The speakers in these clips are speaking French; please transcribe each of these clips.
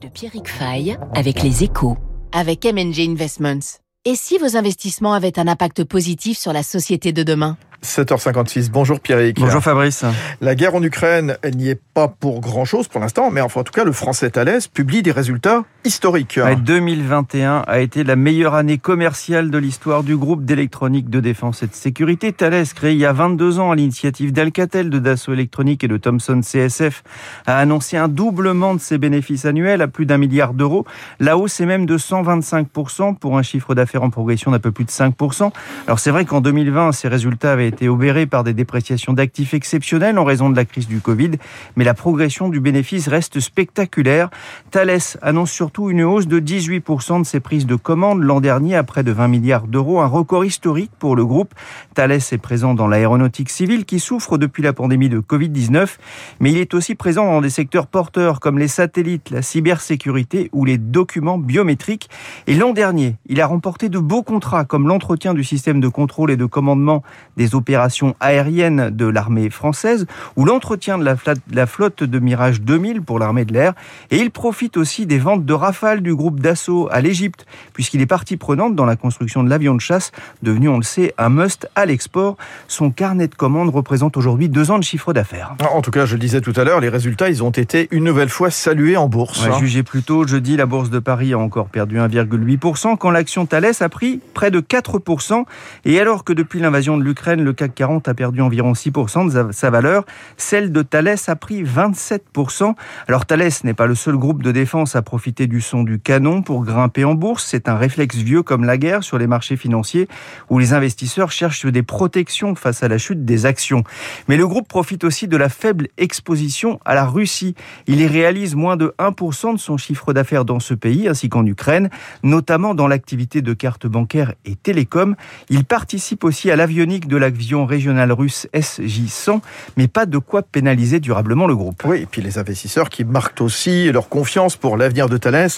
de Pierrick Fay avec les échos. Avec MNG Investments. Et si vos investissements avaient un impact positif sur la société de demain? 7h56. Bonjour Pierrick. Bonjour Fabrice. La guerre en Ukraine, elle n'y est pas pour grand chose pour l'instant, mais enfin en tout cas, le français Thales publie des résultats historiques. 2021 a été la meilleure année commerciale de l'histoire du groupe d'électronique de défense et de sécurité. Thales, créé il y a 22 ans à l'initiative d'Alcatel, de Dassault Électronique et de Thomson CSF, a annoncé un doublement de ses bénéfices annuels à plus d'un milliard d'euros. La hausse est même de 125% pour un chiffre d'affaires en progression d'un peu plus de 5%. Alors c'est vrai qu'en 2020, ces résultats avaient été obéré par des dépréciations d'actifs exceptionnelles en raison de la crise du Covid, mais la progression du bénéfice reste spectaculaire. Thales annonce surtout une hausse de 18% de ses prises de commandes l'an dernier à près de 20 milliards d'euros, un record historique pour le groupe. Thales est présent dans l'aéronautique civile qui souffre depuis la pandémie de Covid-19, mais il est aussi présent dans des secteurs porteurs comme les satellites, la cybersécurité ou les documents biométriques. Et l'an dernier, il a remporté de beaux contrats comme l'entretien du système de contrôle et de commandement des opérations aériennes de l'armée française ou l'entretien de la flotte de Mirage 2000 pour l'armée de l'air. Et il profite aussi des ventes de Rafale du groupe Dassault à l'Égypte, puisqu'il est partie prenante dans la construction de l'avion de chasse, devenu, on le sait, un must à l'export. Son carnet de commandes représente aujourd'hui deux ans de chiffre d'affaires. En tout cas, je le disais tout à l'heure, les résultats, ils ont été une nouvelle fois salués en bourse. Ouais, jugé plus tôt, jeudi, la bourse de Paris a encore perdu 1,8%, quand l'action Thales a pris près de 4%. Et alors que depuis l'invasion de l'Ukraine, le CAC 40 a perdu environ 6% de sa valeur. Celle de Thales a pris 27%. Alors Thales n'est pas le seul groupe de défense à profiter du son du canon pour grimper en bourse. C'est un réflexe vieux comme la guerre sur les marchés financiers où les investisseurs cherchent des protections face à la chute des actions. Mais le groupe profite aussi de la faible exposition à la Russie. Il y réalise moins de 1% de son chiffre d'affaires dans ce pays ainsi qu'en Ukraine, notamment dans l'activité de cartes bancaires et télécom. Il participe aussi à l'avionique de l'avion régional russe SJ-100, mais pas de quoi pénaliser durablement le groupe. Oui, et puis les investisseurs qui marquent aussi leur confiance pour l'avenir de Thales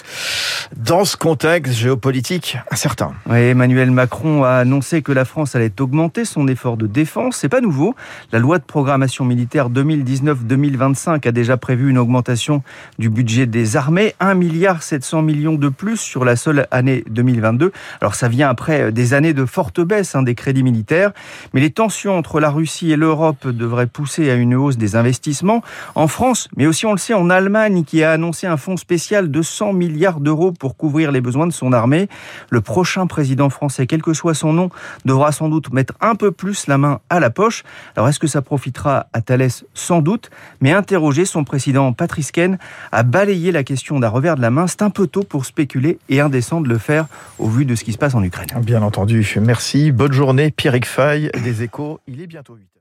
dans ce contexte géopolitique incertain. Oui, Emmanuel Macron a annoncé que la France allait augmenter son effort de défense. C'est pas nouveau. La loi de programmation militaire 2019-2025 a déjà prévu une augmentation du budget des armées, 1 milliard 700 millions de plus sur la seule année 2022. Alors ça vient après des années de forte baisse hein, des crédits militaires, mais les tensions entre la Russie et l'Europe devraient pousser à une hausse des investissements en France, mais aussi on le sait en Allemagne qui a annoncé un fonds spécial de 100 milliards d'euros pour couvrir les besoins de son armée. Le prochain président français, quel que soit son nom, devra sans doute mettre un peu plus la main à la poche. Alors est-ce que ça profitera à Thalès? Sans doute, mais interroger son président Patrice Ken a balayé la question d'un revers de la main. C'est un peu tôt pour spéculer et indécent de le faire au vu de ce qui se passe en Ukraine. Bien entendu. Merci. Bonne journée. Pierrick Fay des Échos. Il est bientôt 8 heures.